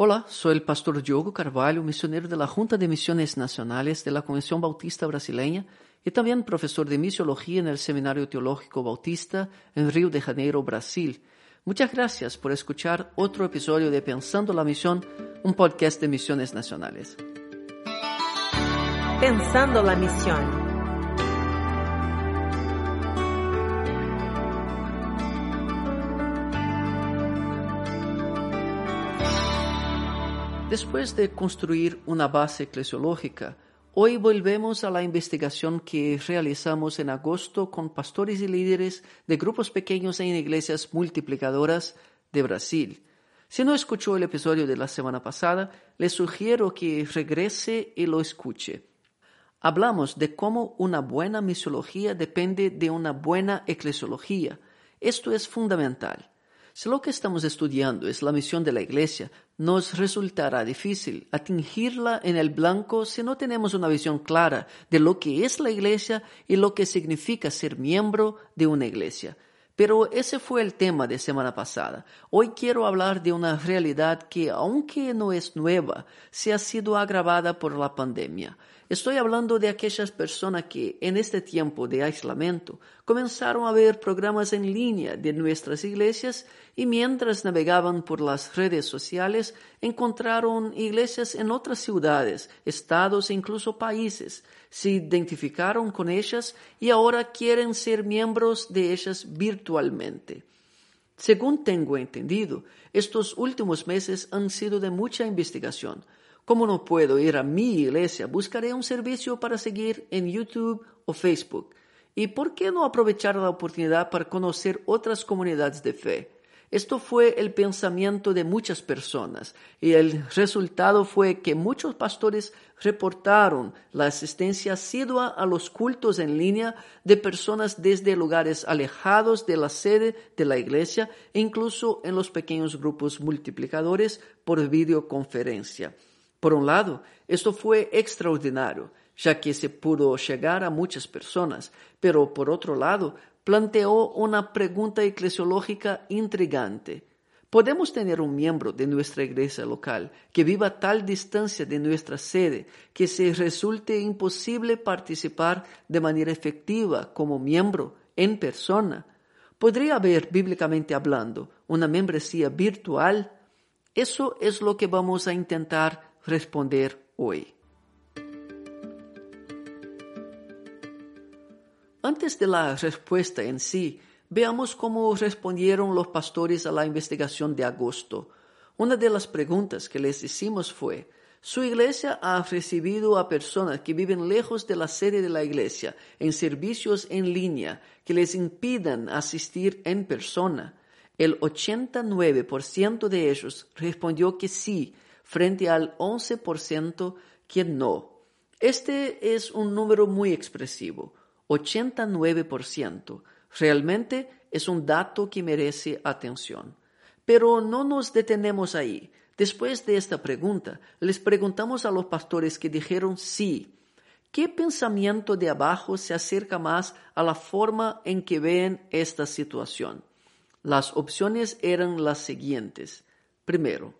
Hola, soy el pastor Diogo Carvalho, misionero de la Junta de Misiones Nacionales de la Convención Bautista Brasileña y también profesor de misiología en el Seminario Teológico Bautista en Río de Janeiro, Brasil. Muchas gracias por escuchar otro episodio de Pensando la Misión, un podcast de Misiones Nacionales. Pensando la Misión. Después de construir una base eclesiológica, hoy volvemos a la investigación que realizamos en agosto con pastores y líderes de grupos pequeños en iglesias multiplicadoras de Brasil. Si no escuchó el episodio de la semana pasada, le sugiero que regrese y lo escuche. Hablamos de cómo una buena misiología depende de una buena eclesiología. Esto es fundamental. Si lo que estamos estudiando es la misión de la Iglesia, nos resultará difícil atingirla en el blanco si no tenemos una visión clara de lo que es la Iglesia y lo que significa ser miembro de una Iglesia. Pero ese fue el tema de semana pasada. Hoy quiero hablar de una realidad que, aunque no es nueva, se ha sido agravada por la pandemia. Estoy hablando de aquellas personas que en este tiempo de aislamiento comenzaron a ver programas en línea de nuestras iglesias y mientras navegaban por las redes sociales encontraron iglesias en otras ciudades, estados e incluso países, se identificaron con ellas y ahora quieren ser miembros de ellas virtualmente. Según tengo entendido, estos últimos meses han sido de mucha investigación como no puedo ir a mi iglesia, buscaré un servicio para seguir en YouTube o Facebook. ¿Y por qué no aprovechar la oportunidad para conocer otras comunidades de fe? Esto fue el pensamiento de muchas personas y el resultado fue que muchos pastores reportaron la asistencia asidua a los cultos en línea de personas desde lugares alejados de la sede de la iglesia incluso en los pequeños grupos multiplicadores por videoconferencia. Por un lado, esto fue extraordinario, ya que se pudo llegar a muchas personas, pero por otro lado, planteó una pregunta eclesiológica intrigante. ¿Podemos tener un miembro de nuestra iglesia local que viva a tal distancia de nuestra sede que se resulte imposible participar de manera efectiva como miembro en persona? ¿Podría haber, bíblicamente hablando, una membresía virtual? Eso es lo que vamos a intentar responder hoy. Antes de la respuesta en sí, veamos cómo respondieron los pastores a la investigación de agosto. Una de las preguntas que les hicimos fue, ¿su iglesia ha recibido a personas que viven lejos de la sede de la iglesia en servicios en línea que les impidan asistir en persona? El 89% de ellos respondió que sí, frente al 11% que no. Este es un número muy expresivo, 89%. Realmente es un dato que merece atención. Pero no nos detenemos ahí. Después de esta pregunta, les preguntamos a los pastores que dijeron sí. ¿Qué pensamiento de abajo se acerca más a la forma en que ven esta situación? Las opciones eran las siguientes. Primero,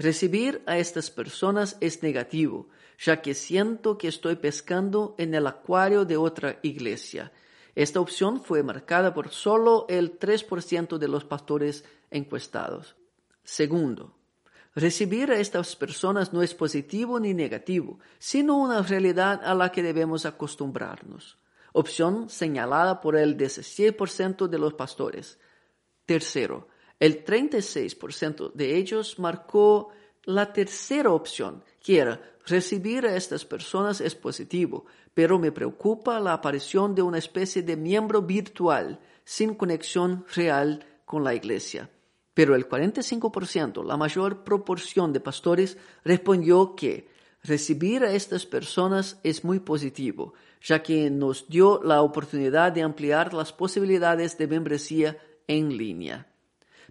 Recibir a estas personas es negativo, ya que siento que estoy pescando en el acuario de otra iglesia. Esta opción fue marcada por solo el 3% de los pastores encuestados. Segundo, recibir a estas personas no es positivo ni negativo, sino una realidad a la que debemos acostumbrarnos. Opción señalada por el 16% de los pastores. Tercero, el 36% de ellos marcó la tercera opción, que era recibir a estas personas es positivo, pero me preocupa la aparición de una especie de miembro virtual sin conexión real con la iglesia. Pero el 45%, la mayor proporción de pastores, respondió que recibir a estas personas es muy positivo, ya que nos dio la oportunidad de ampliar las posibilidades de membresía en línea.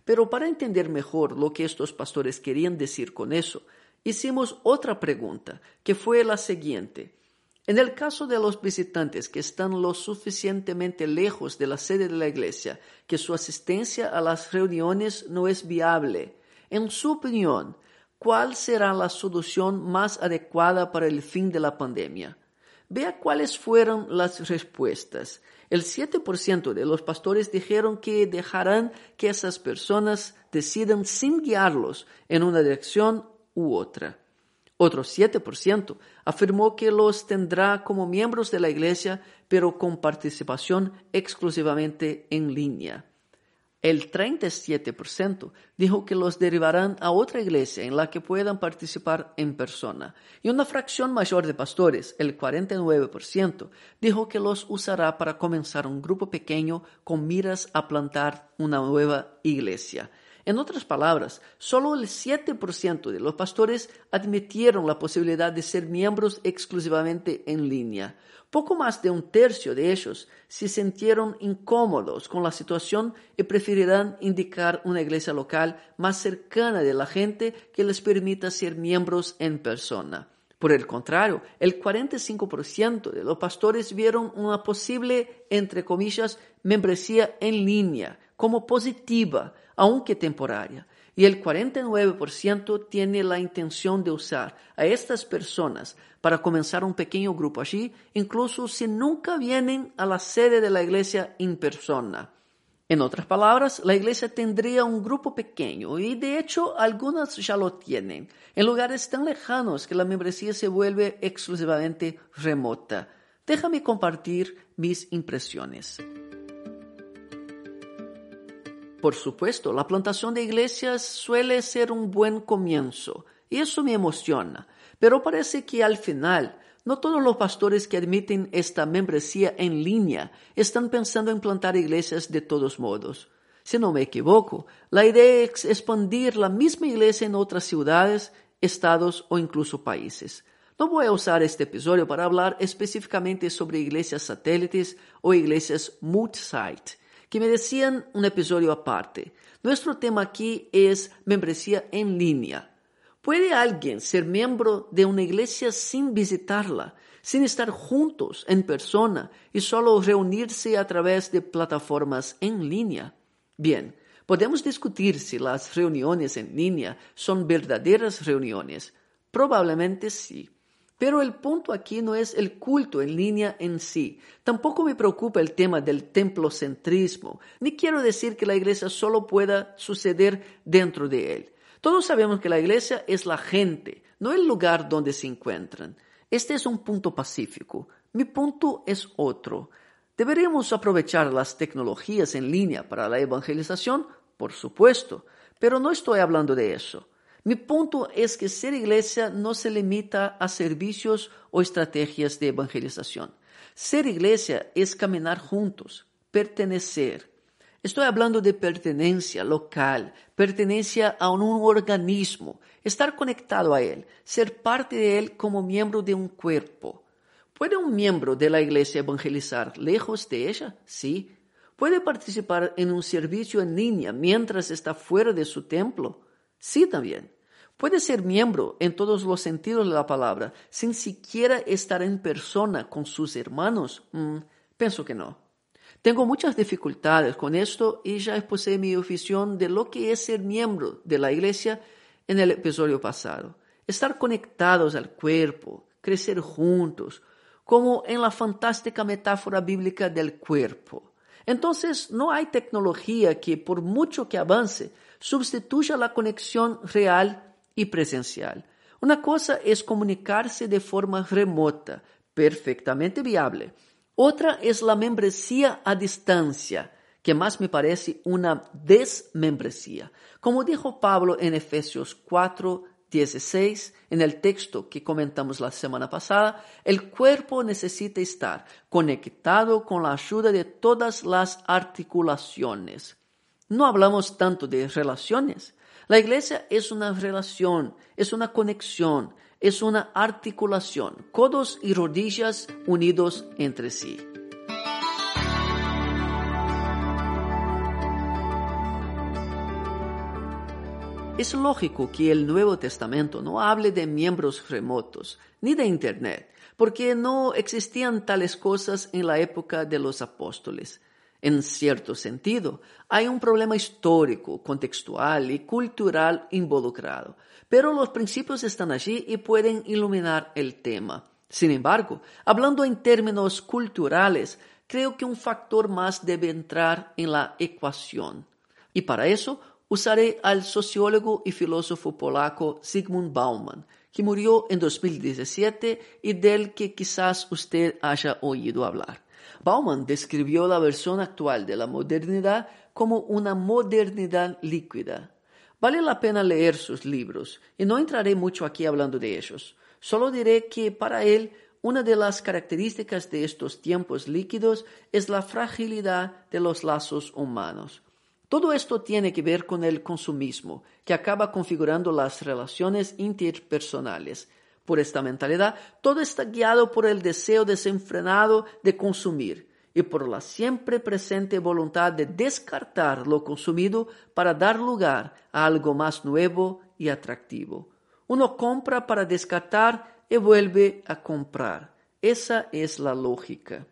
Pero para entender mejor lo que estos pastores querían decir con eso, hicimos otra pregunta, que fue la siguiente. En el caso de los visitantes que están lo suficientemente lejos de la sede de la iglesia, que su asistencia a las reuniones no es viable, en su opinión, cuál será la solución más adecuada para el fin de la pandemia. Vea cuáles fueron las respuestas. El 7% de los pastores dijeron que dejarán que esas personas decidan sin guiarlos en una dirección u otra. Otro 7% afirmó que los tendrá como miembros de la iglesia, pero con participación exclusivamente en línea. El 37% dijo que los derivarán a otra iglesia en la que puedan participar en persona. Y una fracción mayor de pastores, el 49%, dijo que los usará para comenzar un grupo pequeño con miras a plantar una nueva iglesia. En otras palabras, solo el 7% de los pastores admitieron la posibilidad de ser miembros exclusivamente en línea. Poco más de un tercio de ellos se sintieron incómodos con la situación y preferirán indicar una iglesia local más cercana de la gente que les permita ser miembros en persona. Por el contrario, el 45% de los pastores vieron una posible, entre comillas, membresía en línea como positiva, aunque temporaria, y el 49% tiene la intención de usar a estas personas para comenzar un pequeño grupo allí, incluso si nunca vienen a la sede de la iglesia en persona. En otras palabras, la iglesia tendría un grupo pequeño y de hecho algunas ya lo tienen, en lugares tan lejanos que la membresía se vuelve exclusivamente remota. Déjame compartir mis impresiones. Por supuesto, la plantación de iglesias suele ser un buen comienzo y eso me emociona, pero parece que al final no todos los pastores que admiten esta membresía en línea están pensando en plantar iglesias de todos modos. Si no me equivoco, la idea es expandir la misma iglesia en otras ciudades, estados o incluso países. No voy a usar este episodio para hablar específicamente sobre iglesias satélites o iglesias multi-site que merecían un episodio aparte. Nuestro tema aquí es membresía en línea. ¿Puede alguien ser miembro de una iglesia sin visitarla, sin estar juntos en persona y solo reunirse a través de plataformas en línea? Bien, podemos discutir si las reuniones en línea son verdaderas reuniones. Probablemente sí. Pero el punto aquí no es el culto en línea en sí. Tampoco me preocupa el tema del templocentrismo, ni quiero decir que la iglesia solo pueda suceder dentro de él. Todos sabemos que la iglesia es la gente, no el lugar donde se encuentran. Este es un punto pacífico. Mi punto es otro. ¿Deberíamos aprovechar las tecnologías en línea para la evangelización? Por supuesto, pero no estoy hablando de eso. Mi punto es que ser iglesia no se limita a servicios o estrategias de evangelización. Ser iglesia es caminar juntos, pertenecer. Estoy hablando de pertenencia local, pertenencia a un organismo, estar conectado a él, ser parte de él como miembro de un cuerpo. ¿Puede un miembro de la iglesia evangelizar lejos de ella? Sí. ¿Puede participar en un servicio en línea mientras está fuera de su templo? Sí, también. Puede ser miembro en todos los sentidos de la palabra sin siquiera estar en persona con sus hermanos. Mm, pienso que no. Tengo muchas dificultades con esto y ya expuse mi ofición de lo que es ser miembro de la iglesia en el episodio pasado. Estar conectados al cuerpo, crecer juntos, como en la fantástica metáfora bíblica del cuerpo. Entonces, no hay tecnología que, por mucho que avance, sustituya la conexión real y presencial. Una cosa es comunicarse de forma remota, perfectamente viable. Otra es la membresía a distancia, que más me parece una desmembresía. Como dijo Pablo en Efesios 4, 16, en el texto que comentamos la semana pasada, el cuerpo necesita estar conectado con la ayuda de todas las articulaciones. No hablamos tanto de relaciones. La iglesia es una relación, es una conexión, es una articulación, codos y rodillas unidos entre sí. Es lógico que el Nuevo Testamento no hable de miembros remotos ni de Internet, porque no existían tales cosas en la época de los apóstoles. En cierto sentido, hay un problema histórico, contextual y cultural involucrado, pero los principios están allí y pueden iluminar el tema. Sin embargo, hablando en términos culturales, creo que un factor más debe entrar en la ecuación. Y para eso usaré al sociólogo y filósofo polaco Zygmunt Bauman, que murió en 2017 y del que quizás usted haya oído hablar. Bauman describió la versión actual de la modernidad como una modernidad líquida. Vale la pena leer sus libros, y no entraré mucho aquí hablando de ellos. Solo diré que para él una de las características de estos tiempos líquidos es la fragilidad de los lazos humanos. Todo esto tiene que ver con el consumismo, que acaba configurando las relaciones interpersonales. Por esta mentalidad, todo está guiado por el deseo desenfrenado de consumir y por la siempre presente voluntad de descartar lo consumido para dar lugar a algo más nuevo y atractivo. Uno compra para descartar y vuelve a comprar. Esa es la lógica.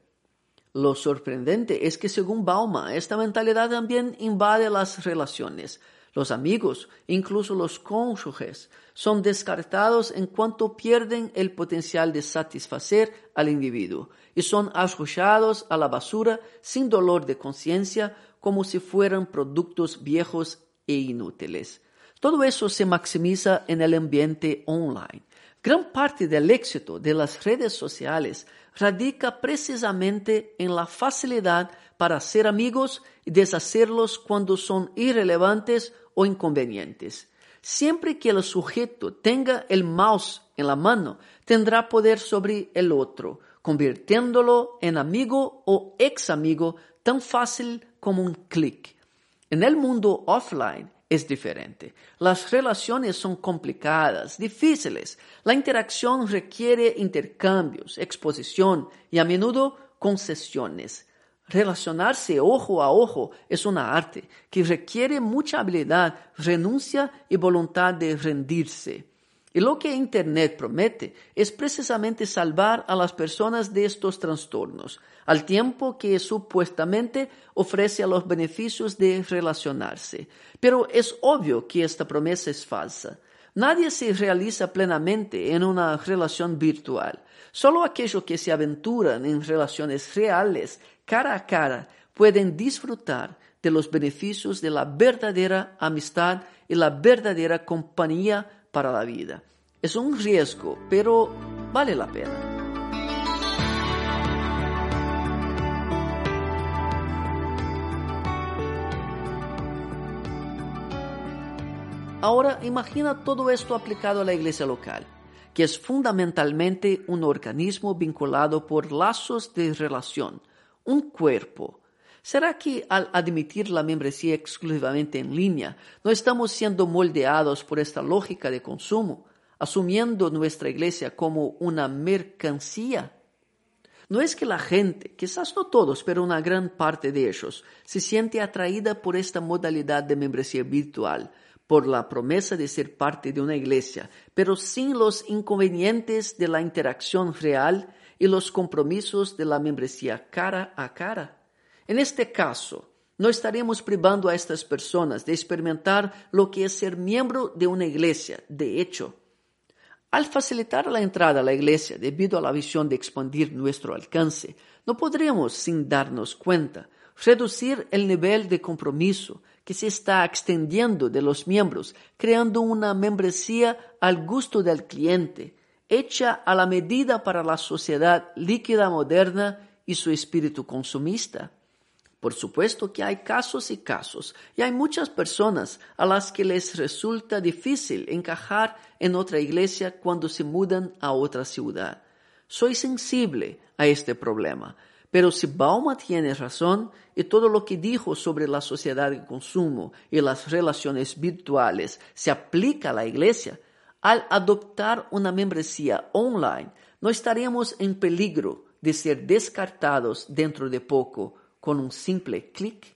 Lo sorprendente es que según Bauma, esta mentalidad también invade las relaciones. Los amigos, incluso los cónyuges, son descartados en cuanto pierden el potencial de satisfacer al individuo y son arrojados a la basura sin dolor de conciencia como si fueran productos viejos e inútiles. Todo eso se maximiza en el ambiente online. Gran parte del éxito de las redes sociales radica precisamente en la facilidad para hacer amigos y deshacerlos cuando son irrelevantes o inconvenientes. Siempre que el sujeto tenga el mouse en la mano, tendrá poder sobre el otro, convirtiéndolo en amigo o ex amigo tan fácil como un clic. En el mundo offline, es diferente. Las relaciones son complicadas, difíciles. La interacción requiere intercambios, exposición y a menudo concesiones. Relacionarse ojo a ojo es una arte que requiere mucha habilidad, renuncia y voluntad de rendirse. Y lo que Internet promete es precisamente salvar a las personas de estos trastornos, al tiempo que supuestamente ofrece los beneficios de relacionarse. Pero es obvio que esta promesa es falsa. Nadie se realiza plenamente en una relación virtual. Solo aquellos que se aventuran en relaciones reales, cara a cara, pueden disfrutar de los beneficios de la verdadera amistad y la verdadera compañía para la vida. Es un riesgo, pero vale la pena. Ahora imagina todo esto aplicado a la iglesia local, que es fundamentalmente un organismo vinculado por lazos de relación, un cuerpo. ¿Será que al admitir la membresía exclusivamente en línea, no estamos siendo moldeados por esta lógica de consumo, asumiendo nuestra iglesia como una mercancía? No es que la gente, quizás no todos, pero una gran parte de ellos, se siente atraída por esta modalidad de membresía virtual, por la promesa de ser parte de una iglesia, pero sin los inconvenientes de la interacción real y los compromisos de la membresía cara a cara. En este caso, no estaremos privando a estas personas de experimentar lo que es ser miembro de una iglesia. De hecho, al facilitar la entrada a la iglesia debido a la visión de expandir nuestro alcance, no podremos, sin darnos cuenta, reducir el nivel de compromiso que se está extendiendo de los miembros, creando una membresía al gusto del cliente, hecha a la medida para la sociedad líquida moderna y su espíritu consumista. Por supuesto que hay casos y casos, y hay muchas personas a las que les resulta difícil encajar en otra iglesia cuando se mudan a otra ciudad. Soy sensible a este problema, pero si Bauma tiene razón y todo lo que dijo sobre la sociedad de consumo y las relaciones virtuales se aplica a la iglesia, al adoptar una membresía online, no estaríamos en peligro de ser descartados dentro de poco con un simple clic.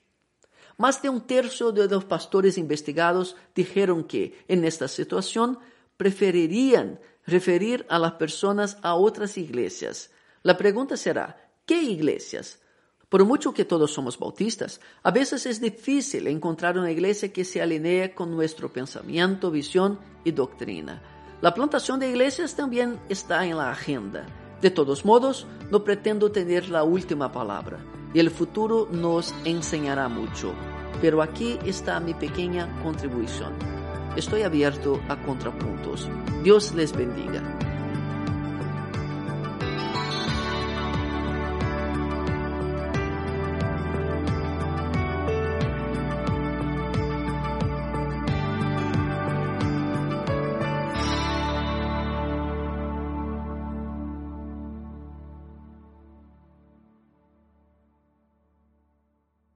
Más de un tercio de los pastores investigados dijeron que en esta situación preferirían referir a las personas a otras iglesias. La pregunta será, ¿qué iglesias? Por mucho que todos somos bautistas, a veces es difícil encontrar una iglesia que se alinee con nuestro pensamiento, visión y doctrina. La plantación de iglesias también está en la agenda. De todos modos, no pretendo tener la última palabra y el futuro nos enseñará mucho. Pero aquí está mi pequeña contribución. Estoy abierto a contrapuntos. Dios les bendiga.